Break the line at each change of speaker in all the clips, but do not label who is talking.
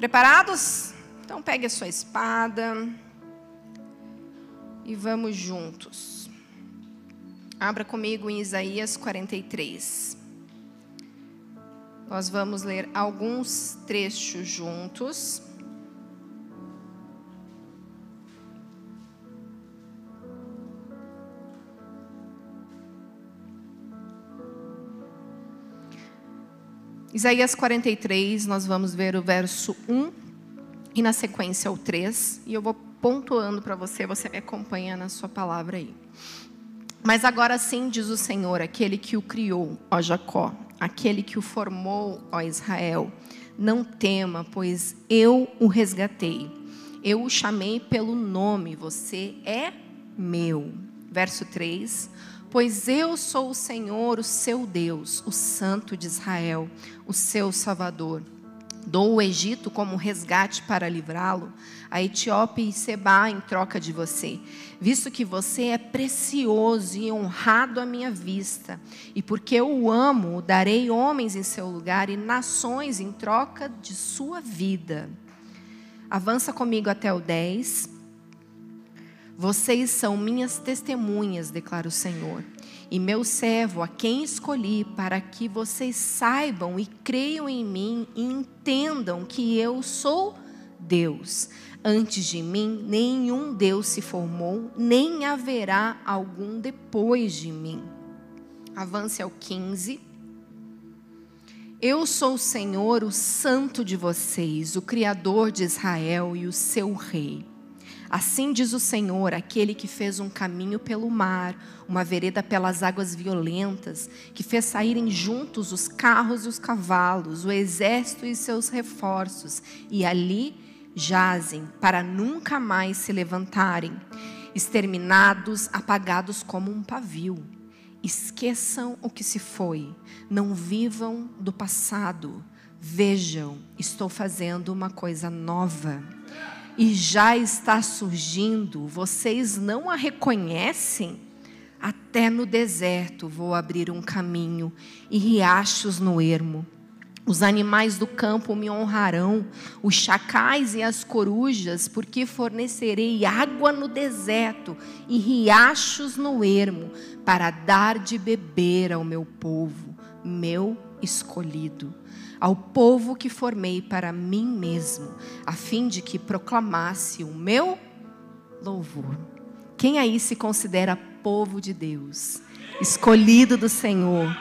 Preparados? Então pegue a sua espada e vamos juntos. Abra comigo em Isaías 43. Nós vamos ler alguns trechos juntos. Isaías 43, nós vamos ver o verso 1 e na sequência o 3, e eu vou pontuando para você, você me acompanha na sua palavra aí. Mas agora sim diz o Senhor, aquele que o criou, ó Jacó, aquele que o formou, ó Israel, não tema, pois eu o resgatei. Eu o chamei pelo nome, você é meu. Verso 3: Pois eu sou o Senhor, o seu Deus, o Santo de Israel, o seu Salvador. Dou o Egito como resgate para livrá-lo, a Etiópia e Seba em troca de você, visto que você é precioso e honrado à minha vista, e porque eu o amo, darei homens em seu lugar e nações em troca de sua vida. Avança comigo até o 10. Vocês são minhas testemunhas, declara o Senhor, e meu servo, a quem escolhi, para que vocês saibam e creiam em mim e entendam que eu sou Deus. Antes de mim, nenhum Deus se formou, nem haverá algum depois de mim. Avance ao 15. Eu sou o Senhor, o Santo de vocês, o Criador de Israel e o seu Rei. Assim diz o Senhor, aquele que fez um caminho pelo mar, uma vereda pelas águas violentas, que fez saírem juntos os carros e os cavalos, o exército e seus reforços, e ali jazem para nunca mais se levantarem, exterminados, apagados como um pavio. Esqueçam o que se foi, não vivam do passado. Vejam, estou fazendo uma coisa nova e já está surgindo, vocês não a reconhecem? Até no deserto vou abrir um caminho e riachos no ermo. Os animais do campo me honrarão, os chacais e as corujas, porque fornecerei água no deserto e riachos no ermo, para dar de beber ao meu povo, meu escolhido ao povo que formei para mim mesmo, a fim de que proclamasse o meu louvor. Quem aí se considera povo de Deus, escolhido do Senhor?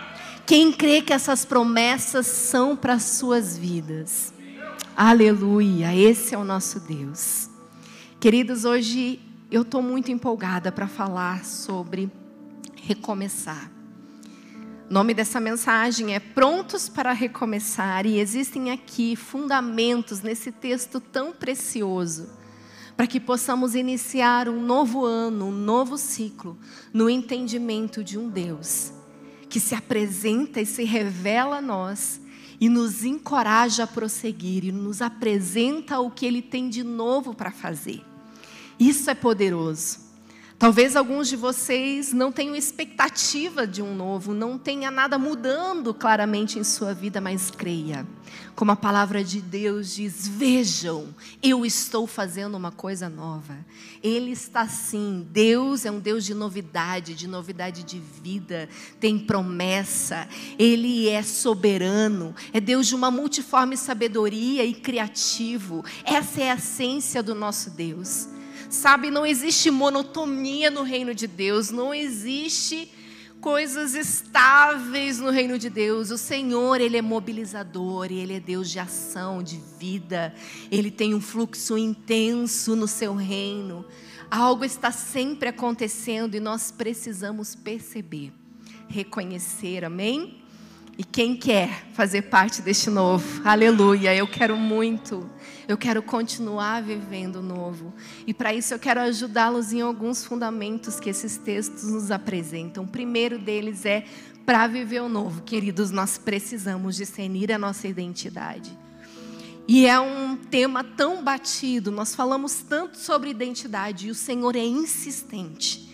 Quem crê que essas promessas são para as suas vidas? Aleluia, esse é o nosso Deus. Queridos, hoje eu estou muito empolgada para falar sobre recomeçar. O nome dessa mensagem é Prontos para Recomeçar, e existem aqui fundamentos nesse texto tão precioso, para que possamos iniciar um novo ano, um novo ciclo, no entendimento de um Deus que se apresenta e se revela a nós e nos encoraja a prosseguir e nos apresenta o que Ele tem de novo para fazer. Isso é poderoso. Talvez alguns de vocês não tenham expectativa de um novo, não tenha nada mudando claramente em sua vida, mas creia. Como a palavra de Deus diz: Vejam, eu estou fazendo uma coisa nova. Ele está sim. Deus é um Deus de novidade, de novidade de vida, tem promessa. Ele é soberano, é Deus de uma multiforme sabedoria e criativo. Essa é a essência do nosso Deus. Sabe, não existe monotonia no reino de Deus, não existe coisas estáveis no reino de Deus. O Senhor, ele é mobilizador, ele é Deus de ação, de vida. Ele tem um fluxo intenso no seu reino. Algo está sempre acontecendo e nós precisamos perceber, reconhecer, amém? E quem quer fazer parte deste novo? Aleluia, eu quero muito. Eu quero continuar vivendo novo. E para isso eu quero ajudá-los em alguns fundamentos que esses textos nos apresentam. O primeiro deles é para viver o novo, queridos, nós precisamos discernir a nossa identidade. E é um tema tão batido, nós falamos tanto sobre identidade e o Senhor é insistente.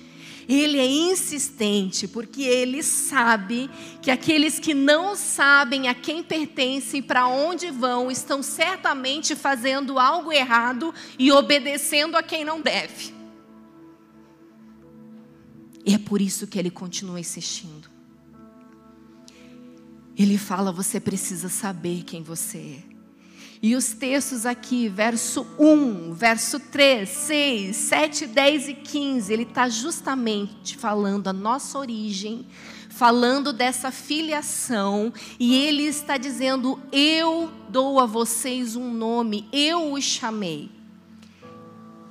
Ele é insistente porque ele sabe que aqueles que não sabem a quem pertencem e para onde vão estão certamente fazendo algo errado e obedecendo a quem não deve. E é por isso que ele continua insistindo. Ele fala: você precisa saber quem você é. E os textos aqui, verso 1, verso 3, 6, 7, 10 e 15, ele está justamente falando a nossa origem, falando dessa filiação, e ele está dizendo: Eu dou a vocês um nome, eu os chamei.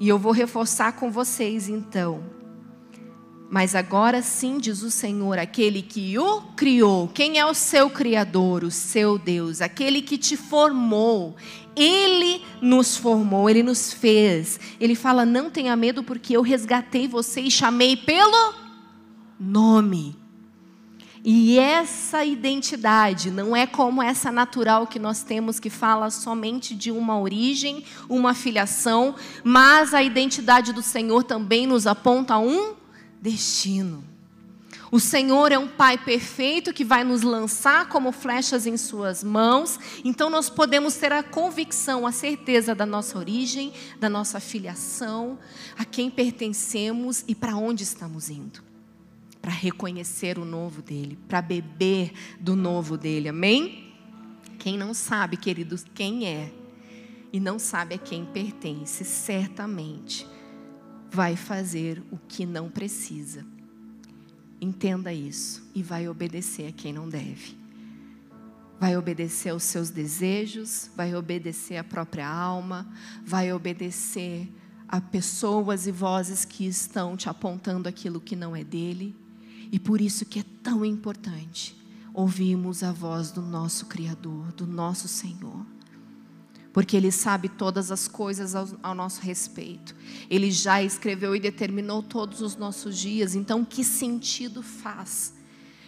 E eu vou reforçar com vocês então. Mas agora sim, diz o Senhor, aquele que o criou. Quem é o seu Criador? O seu Deus, aquele que te formou. Ele nos formou, ele nos fez. Ele fala: Não tenha medo, porque eu resgatei você e chamei pelo nome. E essa identidade não é como essa natural que nós temos, que fala somente de uma origem, uma filiação, mas a identidade do Senhor também nos aponta um destino. O Senhor é um Pai perfeito que vai nos lançar como flechas em Suas mãos, então nós podemos ter a convicção, a certeza da nossa origem, da nossa filiação, a quem pertencemos e para onde estamos indo. Para reconhecer o novo dele, para beber do novo dele, amém? Quem não sabe, queridos, quem é e não sabe a quem pertence, certamente vai fazer o que não precisa. Entenda isso e vai obedecer a quem não deve. Vai obedecer aos seus desejos, vai obedecer à própria alma, vai obedecer a pessoas e vozes que estão te apontando aquilo que não é dele. E por isso que é tão importante ouvirmos a voz do nosso Criador, do nosso Senhor porque Ele sabe todas as coisas ao, ao, nosso respeito. Ele já escreveu e determinou todos os nossos dias. Então, que sentido faz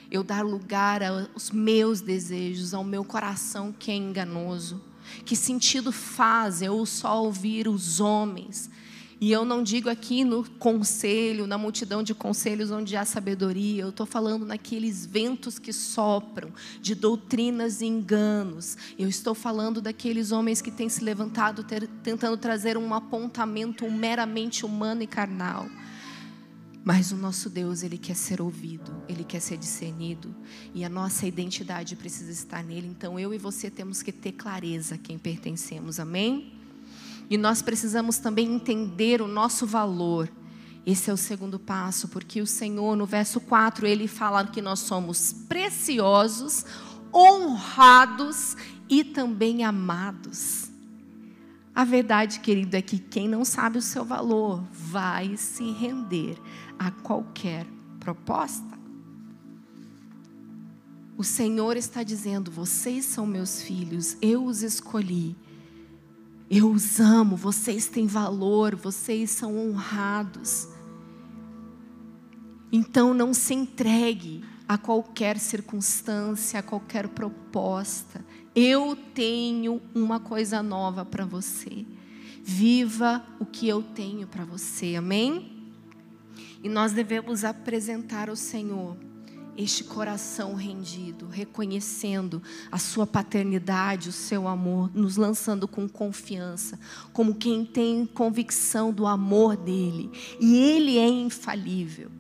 eu dar lugar aos meus desejos, ao meu coração que é enganoso? Que sentido faz eu só ouvir os homens? E eu não digo aqui no conselho, na multidão de conselhos onde há sabedoria, eu estou falando naqueles ventos que sopram, de doutrinas e enganos. Eu estou falando daqueles homens que têm se levantado ter, tentando trazer um apontamento meramente humano e carnal. Mas o nosso Deus, Ele quer ser ouvido, Ele quer ser discernido, e a nossa identidade precisa estar nele. Então eu e você temos que ter clareza a quem pertencemos, amém? E nós precisamos também entender o nosso valor. Esse é o segundo passo, porque o Senhor, no verso 4, ele fala que nós somos preciosos, honrados e também amados. A verdade, querido, é que quem não sabe o seu valor vai se render a qualquer proposta. O Senhor está dizendo: vocês são meus filhos, eu os escolhi eu os amo, vocês têm valor, vocês são honrados. Então não se entregue a qualquer circunstância, a qualquer proposta. Eu tenho uma coisa nova para você. Viva o que eu tenho para você, amém? E nós devemos apresentar ao Senhor este coração rendido, reconhecendo a sua paternidade, o seu amor, nos lançando com confiança, como quem tem convicção do amor dele. E ele é infalível.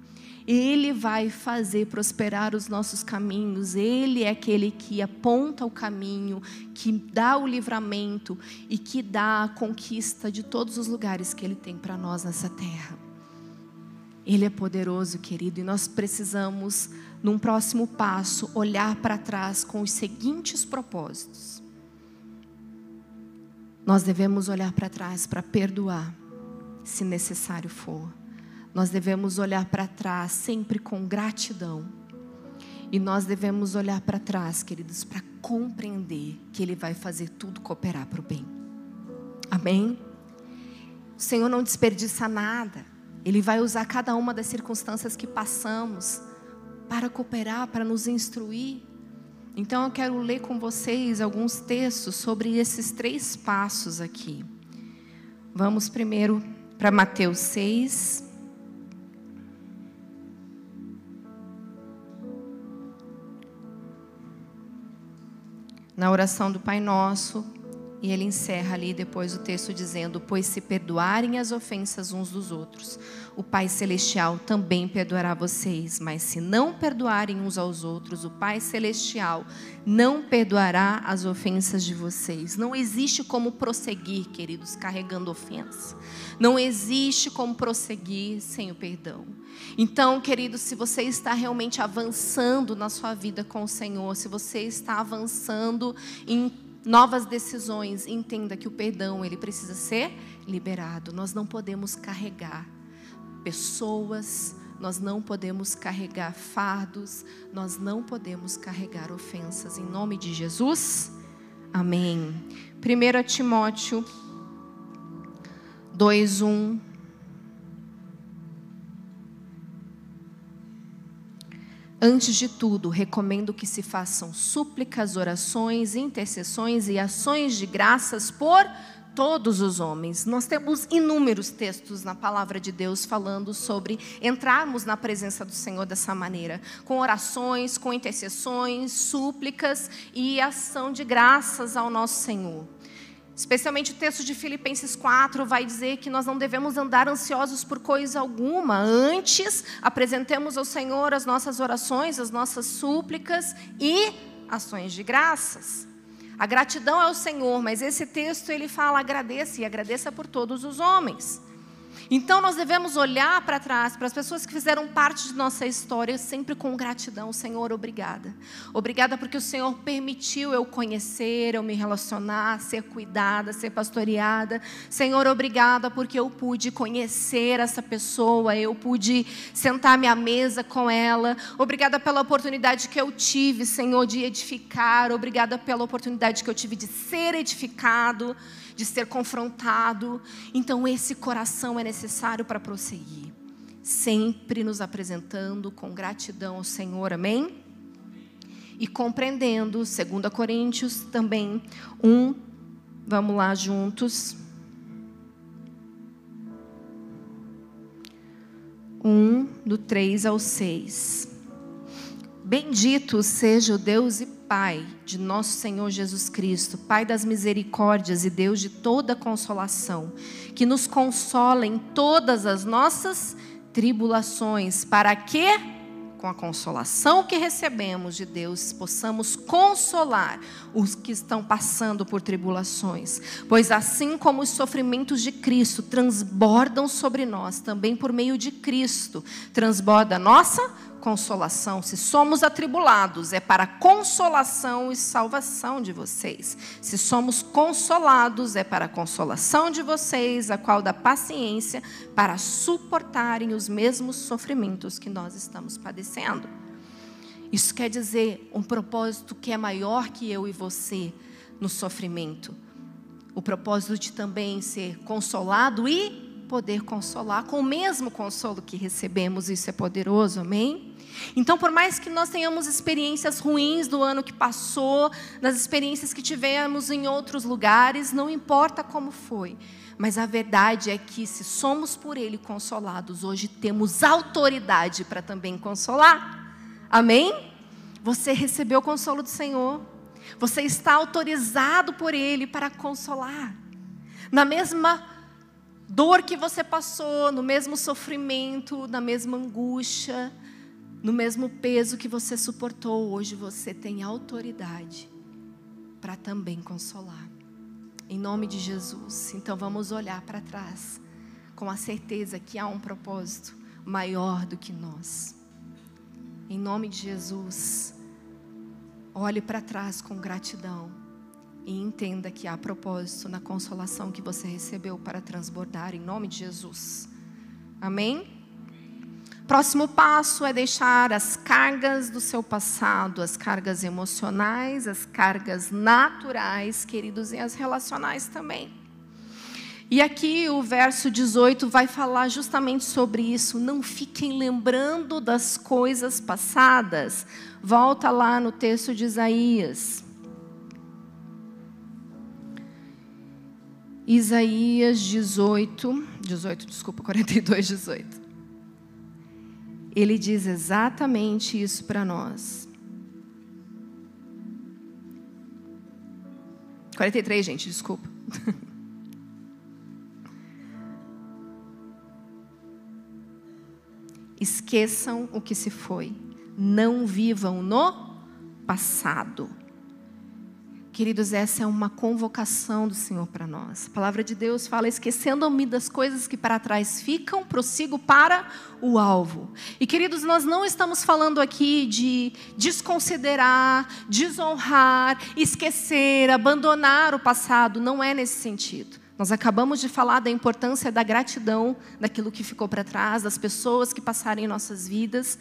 Ele vai fazer prosperar os nossos caminhos. Ele é aquele que aponta o caminho, que dá o livramento e que dá a conquista de todos os lugares que ele tem para nós nessa terra. Ele é poderoso, querido, e nós precisamos num próximo passo, olhar para trás com os seguintes propósitos. Nós devemos olhar para trás para perdoar, se necessário for. Nós devemos olhar para trás sempre com gratidão. E nós devemos olhar para trás, queridos, para compreender que Ele vai fazer tudo cooperar para o bem. Amém? O Senhor não desperdiça nada. Ele vai usar cada uma das circunstâncias que passamos para cooperar, para nos instruir. Então eu quero ler com vocês alguns textos sobre esses três passos aqui. Vamos primeiro para Mateus 6. Na oração do Pai Nosso, e ele encerra ali depois o texto dizendo: Pois se perdoarem as ofensas uns dos outros, o Pai Celestial também perdoará vocês. Mas se não perdoarem uns aos outros, o Pai Celestial não perdoará as ofensas de vocês. Não existe como prosseguir, queridos, carregando ofensa. Não existe como prosseguir sem o perdão. Então, queridos, se você está realmente avançando na sua vida com o Senhor, se você está avançando em novas decisões, entenda que o perdão ele precisa ser liberado. Nós não podemos carregar pessoas, nós não podemos carregar fardos, nós não podemos carregar ofensas. Em nome de Jesus, amém. 1 Timóteo 2:1 Antes de tudo, recomendo que se façam súplicas, orações, intercessões e ações de graças por todos os homens. Nós temos inúmeros textos na palavra de Deus falando sobre entrarmos na presença do Senhor dessa maneira, com orações, com intercessões, súplicas e ação de graças ao nosso Senhor. Especialmente o texto de Filipenses 4 vai dizer que nós não devemos andar ansiosos por coisa alguma. Antes, apresentemos ao Senhor as nossas orações, as nossas súplicas e ações de graças. A gratidão é o Senhor, mas esse texto ele fala agradeça e agradeça por todos os homens. Então nós devemos olhar para trás, para as pessoas que fizeram parte de nossa história, sempre com gratidão. Senhor, obrigada. Obrigada porque o Senhor permitiu eu conhecer, eu me relacionar, ser cuidada, ser pastoreada. Senhor, obrigada porque eu pude conhecer essa pessoa, eu pude sentar-me à mesa com ela. Obrigada pela oportunidade que eu tive, Senhor, de edificar. Obrigada pela oportunidade que eu tive de ser edificado de ser confrontado. Então, esse coração é necessário para prosseguir, sempre nos apresentando com gratidão ao Senhor, amém? E compreendendo, 2 Coríntios também, um, vamos lá juntos. Um, do 3 ao 6. Bendito seja o Deus e Pai de nosso Senhor Jesus Cristo, Pai das misericórdias e Deus de toda consolação, que nos consola em todas as nossas tribulações, para que, com a consolação que recebemos de Deus, possamos consolar os que estão passando por tribulações. Pois assim como os sofrimentos de Cristo transbordam sobre nós, também por meio de Cristo transborda a nossa consolação. Se somos atribulados, é para consolação e salvação de vocês. Se somos consolados, é para consolação de vocês, a qual dá paciência para suportarem os mesmos sofrimentos que nós estamos padecendo. Isso quer dizer um propósito que é maior que eu e você no sofrimento. O propósito de também ser consolado e poder consolar com o mesmo consolo que recebemos. Isso é poderoso, amém? Então, por mais que nós tenhamos experiências ruins do ano que passou, nas experiências que tivemos em outros lugares, não importa como foi, mas a verdade é que, se somos por Ele consolados, hoje temos autoridade para também consolar. Amém? Você recebeu o consolo do Senhor, você está autorizado por Ele para consolar. Na mesma dor que você passou, no mesmo sofrimento, na mesma angústia, no mesmo peso que você suportou, hoje você tem autoridade para também consolar. Em nome de Jesus. Então vamos olhar para trás com a certeza que há um propósito maior do que nós. Em nome de Jesus. Olhe para trás com gratidão e entenda que há propósito na consolação que você recebeu para transbordar em nome de Jesus. Amém? Próximo passo é deixar as cargas do seu passado, as cargas emocionais, as cargas naturais, queridos, e as relacionais também. E aqui o verso 18 vai falar justamente sobre isso. Não fiquem lembrando das coisas passadas. Volta lá no texto de Isaías. Isaías 18, 18, desculpa, 42, 18 ele diz exatamente isso para nós. 43, gente, desculpa. Esqueçam o que se foi. Não vivam no passado. Queridos, essa é uma convocação do Senhor para nós. A palavra de Deus fala: esquecendo-me das coisas que para trás ficam, prossigo para o alvo. E, queridos, nós não estamos falando aqui de desconsiderar, desonrar, esquecer, abandonar o passado. Não é nesse sentido. Nós acabamos de falar da importância da gratidão, daquilo que ficou para trás, das pessoas que passaram em nossas vidas.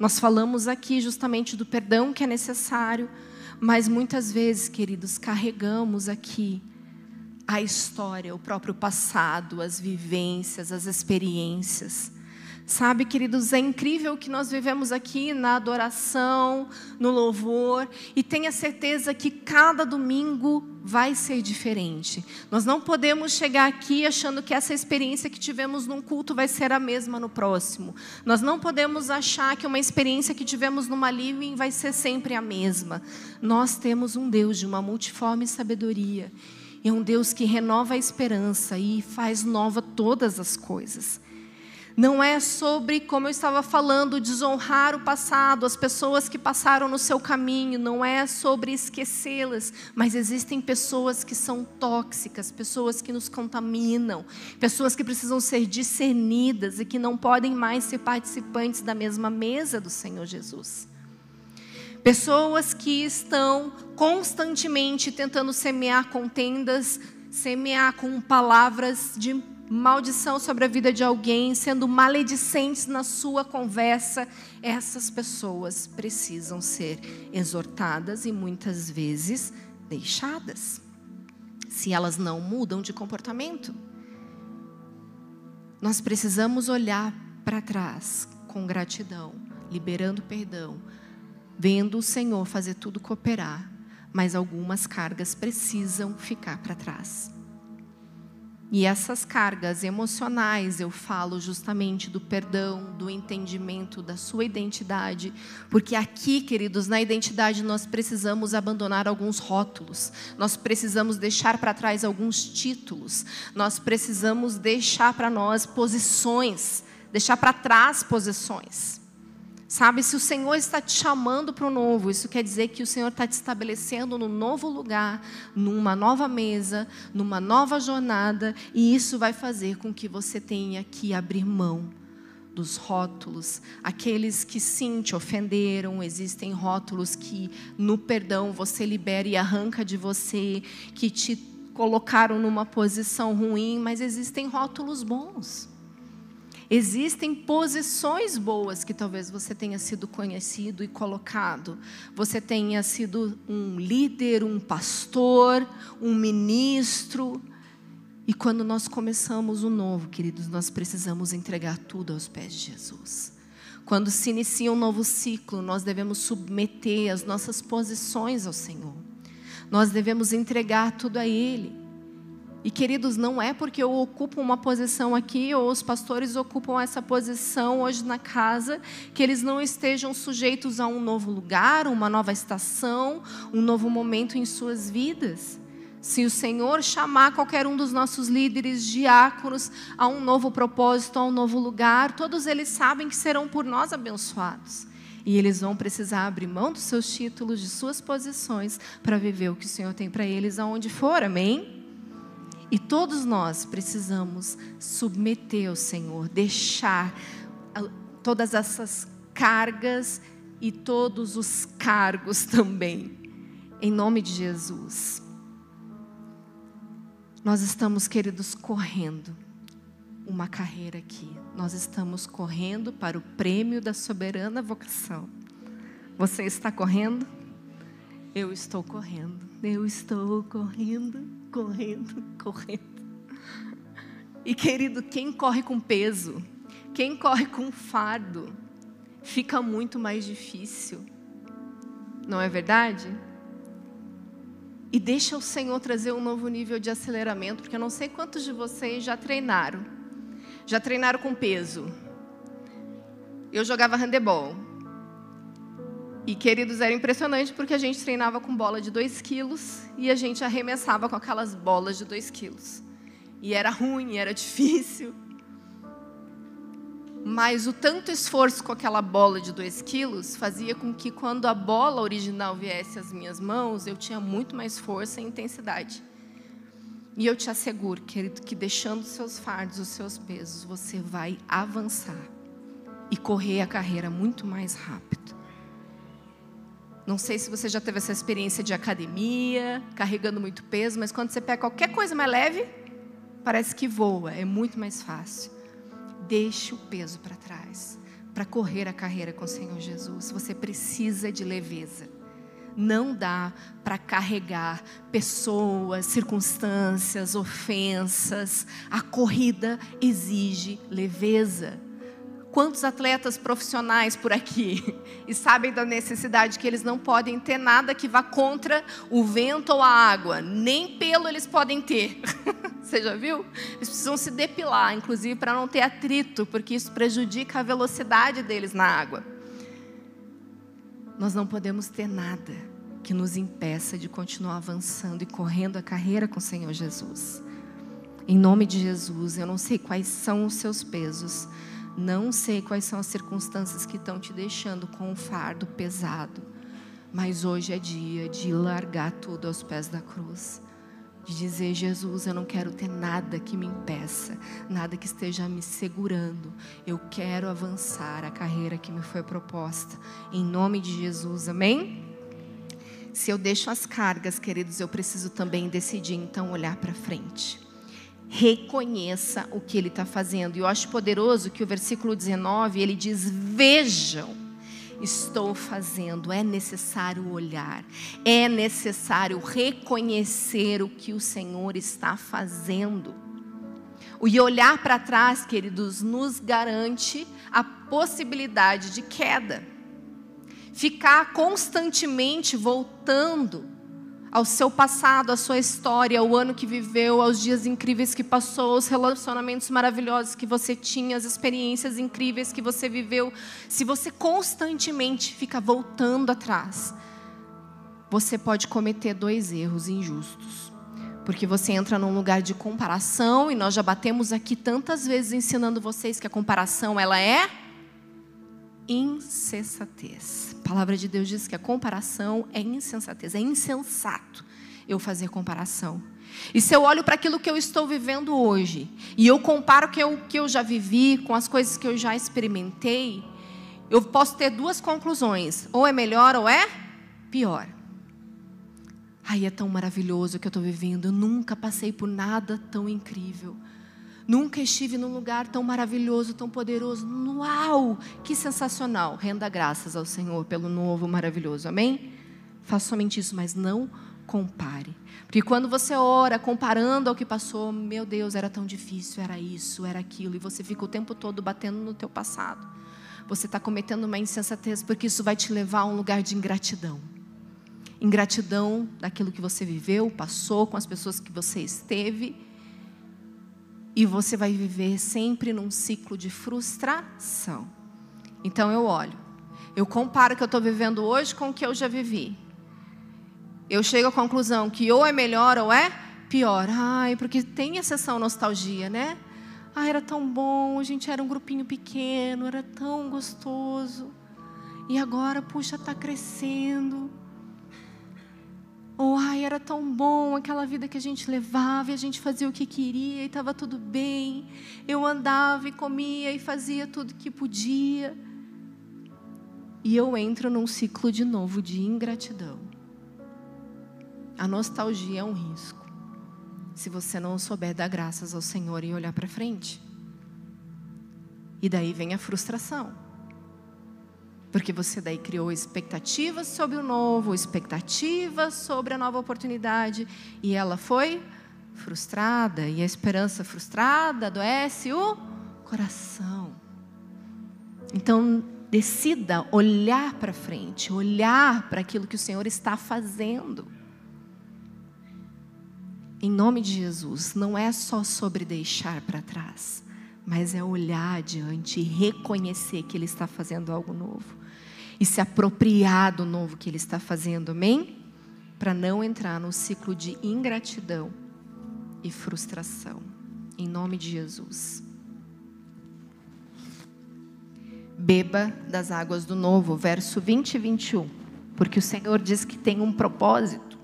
Nós falamos aqui justamente do perdão que é necessário mas muitas vezes, queridos, carregamos aqui a história, o próprio passado, as vivências, as experiências. Sabe, queridos, é incrível que nós vivemos aqui na adoração, no louvor, e tenha certeza que cada domingo vai ser diferente. Nós não podemos chegar aqui achando que essa experiência que tivemos num culto vai ser a mesma no próximo. Nós não podemos achar que uma experiência que tivemos numa living vai ser sempre a mesma. Nós temos um Deus de uma multiforme sabedoria. É um Deus que renova a esperança e faz nova todas as coisas. Não é sobre, como eu estava falando, desonrar o passado, as pessoas que passaram no seu caminho, não é sobre esquecê-las, mas existem pessoas que são tóxicas, pessoas que nos contaminam, pessoas que precisam ser discernidas e que não podem mais ser participantes da mesma mesa do Senhor Jesus. Pessoas que estão constantemente tentando semear contendas, semear com palavras de maldição sobre a vida de alguém, sendo maledicentes na sua conversa, essas pessoas precisam ser exortadas e muitas vezes deixadas, se elas não mudam de comportamento. Nós precisamos olhar para trás com gratidão, liberando perdão, vendo o Senhor fazer tudo cooperar, mas algumas cargas precisam ficar para trás. E essas cargas emocionais, eu falo justamente do perdão, do entendimento da sua identidade, porque aqui, queridos, na identidade nós precisamos abandonar alguns rótulos, nós precisamos deixar para trás alguns títulos, nós precisamos deixar para nós posições, deixar para trás posições. Sabe, se o Senhor está te chamando para o novo, isso quer dizer que o Senhor está te estabelecendo num novo lugar, numa nova mesa, numa nova jornada, e isso vai fazer com que você tenha que abrir mão dos rótulos, aqueles que sim te ofenderam, existem rótulos que no perdão você libera e arranca de você, que te colocaram numa posição ruim, mas existem rótulos bons. Existem posições boas que talvez você tenha sido conhecido e colocado. Você tenha sido um líder, um pastor, um ministro. E quando nós começamos o novo, queridos, nós precisamos entregar tudo aos pés de Jesus. Quando se inicia um novo ciclo, nós devemos submeter as nossas posições ao Senhor. Nós devemos entregar tudo a Ele. E queridos, não é porque eu ocupo uma posição aqui ou os pastores ocupam essa posição hoje na casa que eles não estejam sujeitos a um novo lugar, uma nova estação, um novo momento em suas vidas. Se o Senhor chamar qualquer um dos nossos líderes diáconos a um novo propósito, a um novo lugar, todos eles sabem que serão por nós abençoados. E eles vão precisar abrir mão dos seus títulos, de suas posições, para viver o que o Senhor tem para eles aonde for, amém? E todos nós precisamos submeter ao Senhor, deixar todas essas cargas e todos os cargos também, em nome de Jesus. Nós estamos, queridos, correndo uma carreira aqui. Nós estamos correndo para o prêmio da soberana vocação. Você está correndo? Eu estou correndo. Eu estou correndo correndo, correndo. E querido, quem corre com peso, quem corre com fardo, fica muito mais difícil. Não é verdade? E deixa o Senhor trazer um novo nível de aceleramento, porque eu não sei quantos de vocês já treinaram. Já treinaram com peso. Eu jogava handebol. E, queridos, era impressionante porque a gente treinava com bola de 2 quilos e a gente arremessava com aquelas bolas de 2 quilos. E era ruim, era difícil. Mas o tanto esforço com aquela bola de 2 quilos fazia com que, quando a bola original viesse às minhas mãos, eu tinha muito mais força e intensidade. E eu te asseguro, querido, que deixando os seus fardos, os seus pesos, você vai avançar e correr a carreira muito mais rápido. Não sei se você já teve essa experiência de academia, carregando muito peso, mas quando você pega qualquer coisa mais leve, parece que voa, é muito mais fácil. Deixe o peso para trás para correr a carreira com o Senhor Jesus. Você precisa de leveza. Não dá para carregar pessoas, circunstâncias, ofensas. A corrida exige leveza. Quantos atletas profissionais por aqui e sabem da necessidade que eles não podem ter nada que vá contra o vento ou a água, nem pelo eles podem ter. Você já viu? Eles precisam se depilar, inclusive para não ter atrito, porque isso prejudica a velocidade deles na água. Nós não podemos ter nada que nos impeça de continuar avançando e correndo a carreira com o Senhor Jesus. Em nome de Jesus, eu não sei quais são os seus pesos, não sei quais são as circunstâncias que estão te deixando com um fardo pesado, mas hoje é dia de largar tudo aos pés da cruz. De dizer, Jesus, eu não quero ter nada que me impeça, nada que esteja me segurando. Eu quero avançar a carreira que me foi proposta. Em nome de Jesus, amém? Se eu deixo as cargas, queridos, eu preciso também decidir então olhar para frente reconheça o que ele está fazendo. E eu acho poderoso que o versículo 19 ele diz: Vejam, estou fazendo. É necessário olhar, é necessário reconhecer o que o Senhor está fazendo. O olhar para trás, queridos, nos garante a possibilidade de queda. Ficar constantemente voltando ao seu passado, à sua história, ao ano que viveu, aos dias incríveis que passou, os relacionamentos maravilhosos que você tinha, as experiências incríveis que você viveu. Se você constantemente fica voltando atrás, você pode cometer dois erros injustos. Porque você entra num lugar de comparação e nós já batemos aqui tantas vezes ensinando vocês que a comparação ela é insensatez. A palavra de Deus diz que a comparação é insensatez, é insensato eu fazer comparação. E se eu olho para aquilo que eu estou vivendo hoje, e eu comparo o que eu, já vivi com as coisas que eu já experimentei, eu posso ter duas conclusões: ou é melhor ou é pior. Ai, é tão maravilhoso o que eu estou vivendo, eu nunca passei por nada tão incrível. Nunca estive num lugar tão maravilhoso, tão poderoso. Uau! Que sensacional. Renda graças ao Senhor pelo novo maravilhoso. Amém? Faça somente isso, mas não compare. Porque quando você ora comparando ao que passou, meu Deus, era tão difícil, era isso, era aquilo, e você fica o tempo todo batendo no teu passado. Você está cometendo uma insensatez, porque isso vai te levar a um lugar de ingratidão. Ingratidão daquilo que você viveu, passou, com as pessoas que você esteve e você vai viver sempre num ciclo de frustração. Então eu olho, eu comparo o que eu estou vivendo hoje com o que eu já vivi. Eu chego à conclusão que ou é melhor ou é pior. Ai, porque tem exceção nostalgia, né? Ah, era tão bom, a gente era um grupinho pequeno, era tão gostoso. E agora, puxa, está crescendo. Ou, oh, ai, era tão bom aquela vida que a gente levava e a gente fazia o que queria e estava tudo bem. Eu andava e comia e fazia tudo que podia. E eu entro num ciclo de novo de ingratidão. A nostalgia é um risco. Se você não souber dar graças ao Senhor e olhar para frente. E daí vem a frustração. Porque você daí criou expectativas sobre o novo, expectativas sobre a nova oportunidade, e ela foi frustrada, e a esperança frustrada adoece o coração. Então, decida olhar para frente, olhar para aquilo que o Senhor está fazendo. Em nome de Jesus, não é só sobre deixar para trás, mas é olhar adiante e reconhecer que Ele está fazendo algo novo. E se apropriar do novo que Ele está fazendo, amém? Para não entrar no ciclo de ingratidão e frustração, em nome de Jesus. Beba das águas do novo, verso 20 e 21, porque o Senhor diz que tem um propósito.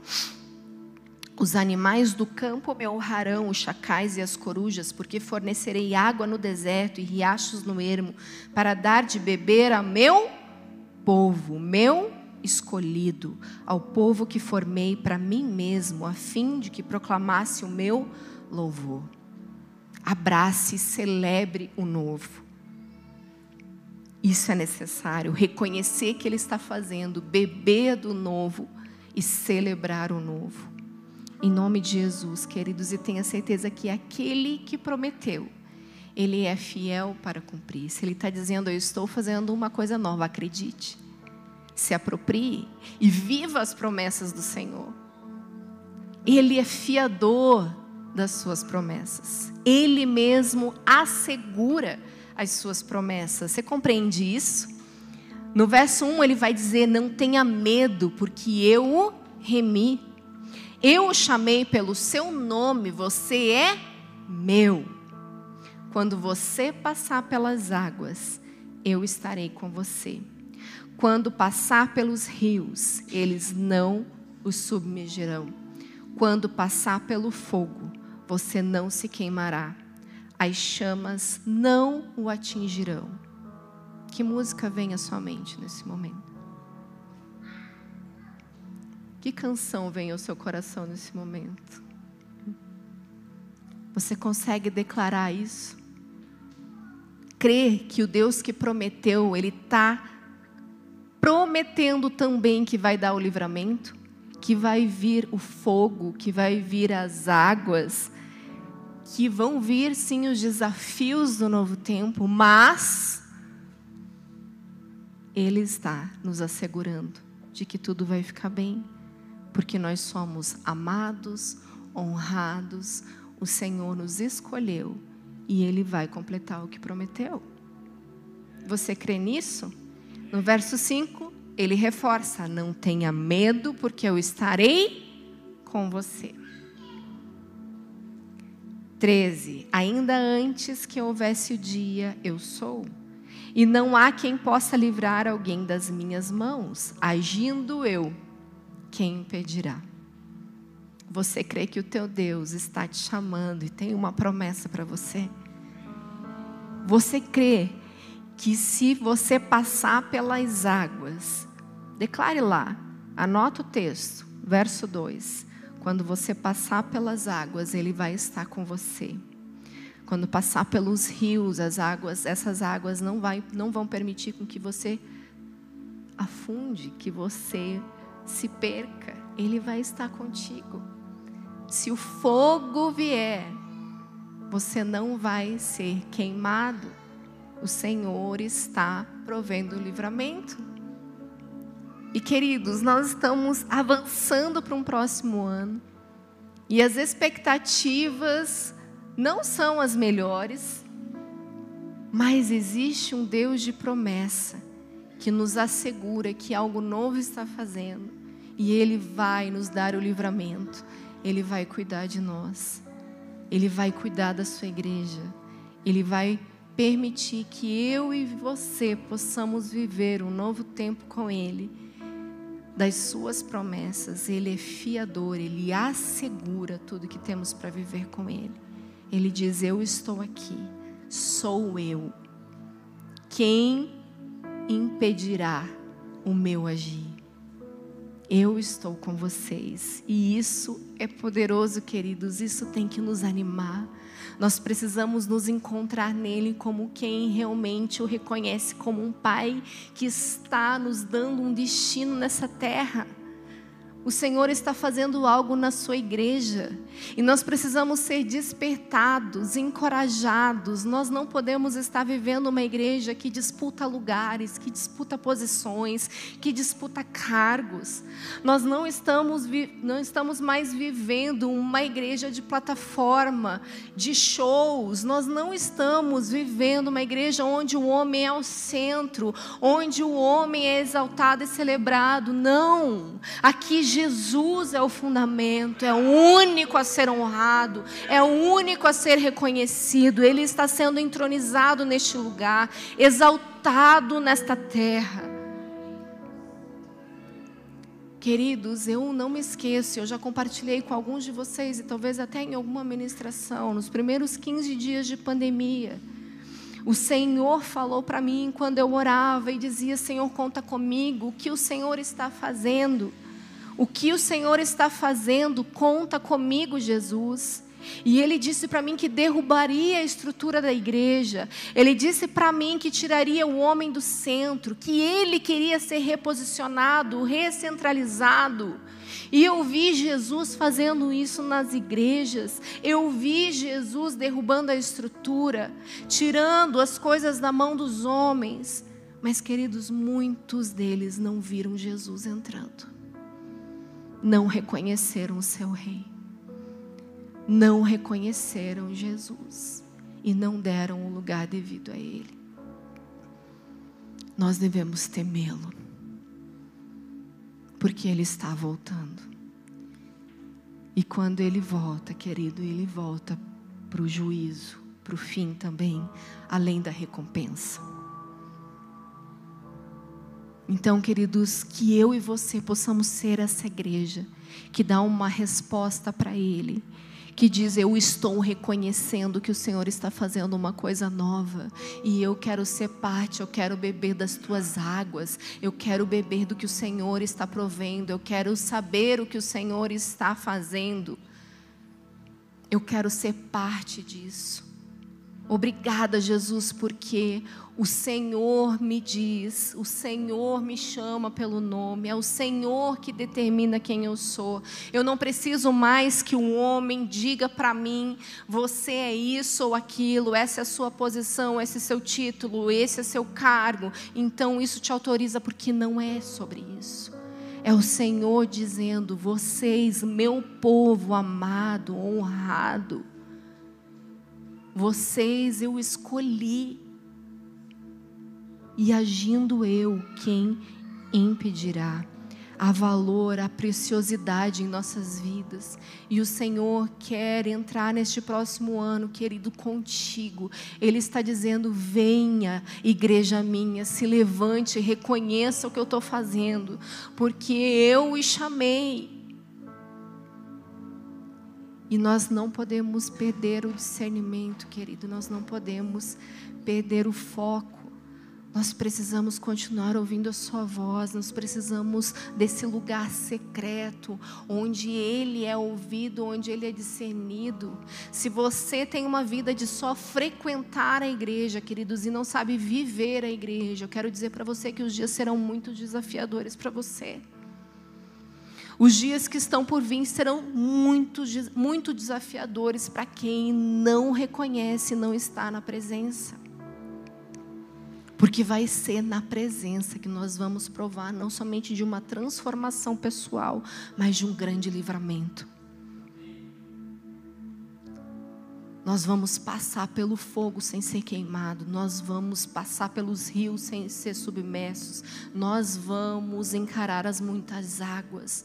Os animais do campo me honrarão, os chacais e as corujas, porque fornecerei água no deserto e riachos no ermo, para dar de beber a meu povo, meu escolhido, ao povo que formei para mim mesmo, a fim de que proclamasse o meu louvor. Abrace e celebre o novo. Isso é necessário, reconhecer que Ele está fazendo, beber do novo e celebrar o novo. Em nome de Jesus, queridos, e tenha certeza que aquele que prometeu, ele é fiel para cumprir. Se ele está dizendo, eu estou fazendo uma coisa nova, acredite, se aproprie e viva as promessas do Senhor. Ele é fiador das suas promessas. Ele mesmo assegura as suas promessas. Você compreende isso? No verso 1 ele vai dizer: Não tenha medo, porque eu o remi eu o chamei pelo seu nome, você é meu. Quando você passar pelas águas, eu estarei com você. Quando passar pelos rios, eles não o submergirão. Quando passar pelo fogo, você não se queimará. As chamas não o atingirão. Que música vem à sua mente nesse momento? Que canção vem ao seu coração nesse momento? Você consegue declarar isso? Crer que o Deus que prometeu, Ele está prometendo também que vai dar o livramento, que vai vir o fogo, que vai vir as águas, que vão vir sim os desafios do novo tempo, mas Ele está nos assegurando de que tudo vai ficar bem porque nós somos amados, honrados, o Senhor nos escolheu e Ele vai completar o que prometeu. Você crê nisso? No verso 5, ele reforça: Não tenha medo, porque eu estarei com você. 13. Ainda antes que houvesse o dia, eu sou. E não há quem possa livrar alguém das minhas mãos. Agindo eu, quem impedirá? Você crê que o teu Deus está te chamando e tem uma promessa para você? Você crê que se você passar pelas águas, declare lá, anota o texto, verso 2. Quando você passar pelas águas, ele vai estar com você. Quando passar pelos rios, as águas, essas águas não, vai, não vão permitir com que você afunde, que você se perca, Ele vai estar contigo. Se o fogo vier, você não vai ser queimado. O Senhor está provendo o livramento. E queridos, nós estamos avançando para um próximo ano. E as expectativas não são as melhores, mas existe um Deus de promessa que nos assegura que algo novo está fazendo e Ele vai nos dar o livramento, Ele vai cuidar de nós, Ele vai cuidar da sua igreja, Ele vai permitir que eu e você possamos viver um novo tempo com Ele, das Suas promessas. Ele é fiador, Ele assegura tudo que temos para viver com Ele. Ele diz: Eu estou aqui, sou eu. Quem impedirá o meu agir. Eu estou com vocês. E isso é poderoso, queridos. Isso tem que nos animar. Nós precisamos nos encontrar nele como quem realmente o reconhece como um pai que está nos dando um destino nessa terra. O Senhor está fazendo algo na sua igreja e nós precisamos ser despertados, encorajados. Nós não podemos estar vivendo uma igreja que disputa lugares, que disputa posições, que disputa cargos. Nós não estamos, não estamos mais vivendo uma igreja de plataforma, de shows. Nós não estamos vivendo uma igreja onde o homem é o centro, onde o homem é exaltado e celebrado. Não. Aqui Jesus é o fundamento, é o único a ser honrado, é o único a ser reconhecido. Ele está sendo entronizado neste lugar, exaltado nesta terra. Queridos, eu não me esqueço, eu já compartilhei com alguns de vocês, e talvez até em alguma ministração, nos primeiros 15 dias de pandemia. O Senhor falou para mim quando eu orava e dizia: Senhor, conta comigo, o que o Senhor está fazendo. O que o Senhor está fazendo, conta comigo, Jesus. E ele disse para mim que derrubaria a estrutura da igreja. Ele disse para mim que tiraria o homem do centro, que ele queria ser reposicionado, recentralizado. E eu vi Jesus fazendo isso nas igrejas. Eu vi Jesus derrubando a estrutura, tirando as coisas da mão dos homens. Mas, queridos, muitos deles não viram Jesus entrando não reconheceram o seu rei, não reconheceram Jesus e não deram o lugar devido a ele. Nós devemos temê-lo, porque ele está voltando. E quando ele volta, querido, ele volta para o juízo, para o fim também, além da recompensa. Então, queridos, que eu e você possamos ser essa igreja que dá uma resposta para Ele, que diz: Eu estou reconhecendo que o Senhor está fazendo uma coisa nova e eu quero ser parte, eu quero beber das tuas águas, eu quero beber do que o Senhor está provendo, eu quero saber o que o Senhor está fazendo, eu quero ser parte disso. Obrigada, Jesus, porque o Senhor me diz, o Senhor me chama pelo nome, é o Senhor que determina quem eu sou. Eu não preciso mais que um homem diga para mim: você é isso ou aquilo, essa é a sua posição, esse é seu título, esse é seu cargo. Então isso te autoriza, porque não é sobre isso. É o Senhor dizendo: vocês, meu povo amado, honrado, vocês eu escolhi e agindo eu, quem impedirá? Há valor, há preciosidade em nossas vidas. E o Senhor quer entrar neste próximo ano, querido, contigo. Ele está dizendo: venha, igreja minha, se levante, reconheça o que eu estou fazendo, porque eu o chamei. E nós não podemos perder o discernimento, querido, nós não podemos perder o foco. Nós precisamos continuar ouvindo a Sua voz, nós precisamos desse lugar secreto, onde Ele é ouvido, onde Ele é discernido. Se você tem uma vida de só frequentar a igreja, queridos, e não sabe viver a igreja, eu quero dizer para você que os dias serão muito desafiadores para você. Os dias que estão por vir serão muito, muito desafiadores para quem não reconhece, não está na presença. Porque vai ser na presença que nós vamos provar não somente de uma transformação pessoal, mas de um grande livramento. Nós vamos passar pelo fogo sem ser queimado, nós vamos passar pelos rios sem ser submersos, nós vamos encarar as muitas águas,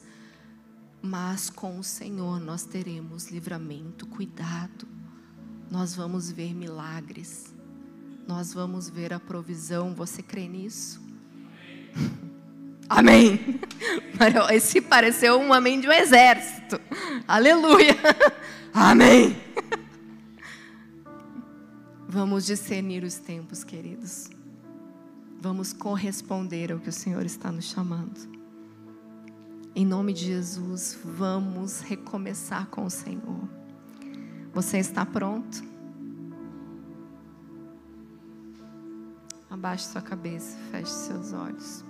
mas com o Senhor nós teremos livramento, cuidado, nós vamos ver milagres nós vamos ver a provisão. Você crê nisso? Amém. Esse pareceu um amém de um exército. Aleluia. Amém. Vamos discernir os tempos, queridos. Vamos corresponder ao que o Senhor está nos chamando. Em nome de Jesus, vamos recomeçar com o Senhor. Você está pronto? Abaixe sua cabeça, feche seus olhos.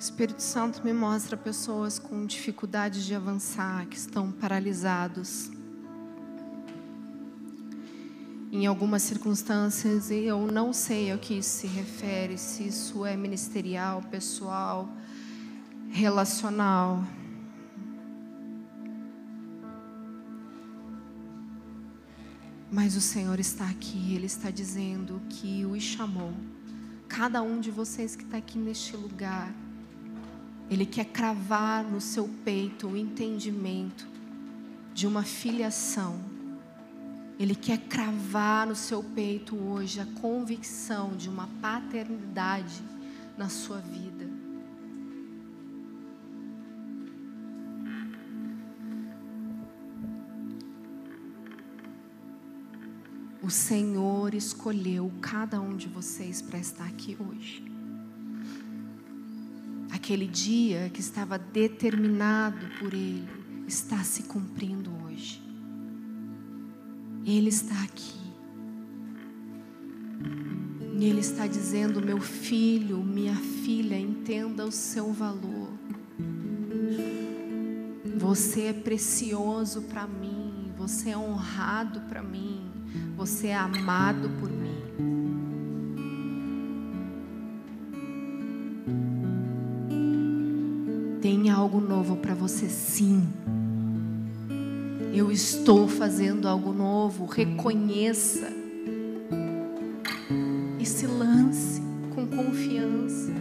Espírito Santo me mostra pessoas com dificuldade de avançar, que estão paralisados. Em algumas circunstâncias, e eu não sei a que isso se refere, se isso é ministerial, pessoal, relacional. Mas o Senhor está aqui, Ele está dizendo que o chamou. Cada um de vocês que está aqui neste lugar, ele quer cravar no seu peito o entendimento de uma filiação. Ele quer cravar no seu peito hoje a convicção de uma paternidade na sua vida. O Senhor escolheu cada um de vocês para estar aqui hoje aquele dia que estava determinado por Ele está se cumprindo hoje. Ele está aqui. E Ele está dizendo: meu filho, minha filha, entenda o seu valor. Você é precioso para mim, você é honrado para mim, você é amado por mim. Algo novo para você, sim. Eu estou fazendo algo novo. Reconheça e se lance com confiança.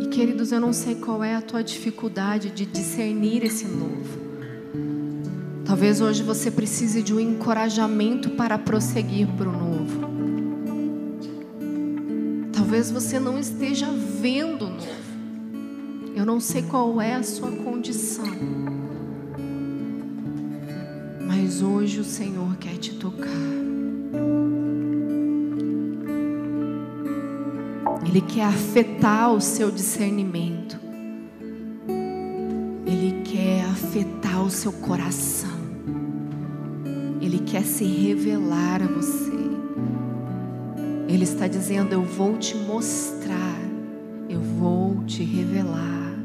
E queridos, eu não sei qual é a tua dificuldade de discernir esse novo. Talvez hoje você precise de um encorajamento para prosseguir para o novo. Talvez você não esteja vendo o novo. Eu não sei qual é a sua condição. Mas hoje o Senhor quer te tocar. Ele quer afetar o seu discernimento. Ele quer afetar o seu coração. Quer se revelar a você. Ele está dizendo: Eu vou te mostrar, eu vou te revelar.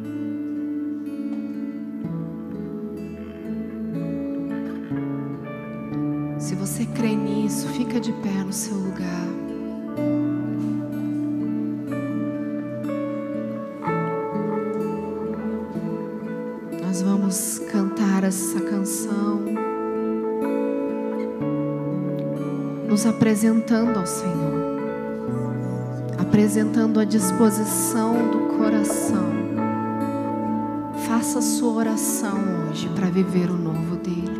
Se você crê nisso, fica de pé no seu lugar. Nos apresentando ao Senhor, apresentando a disposição do coração. Faça a sua oração hoje para viver o novo dele.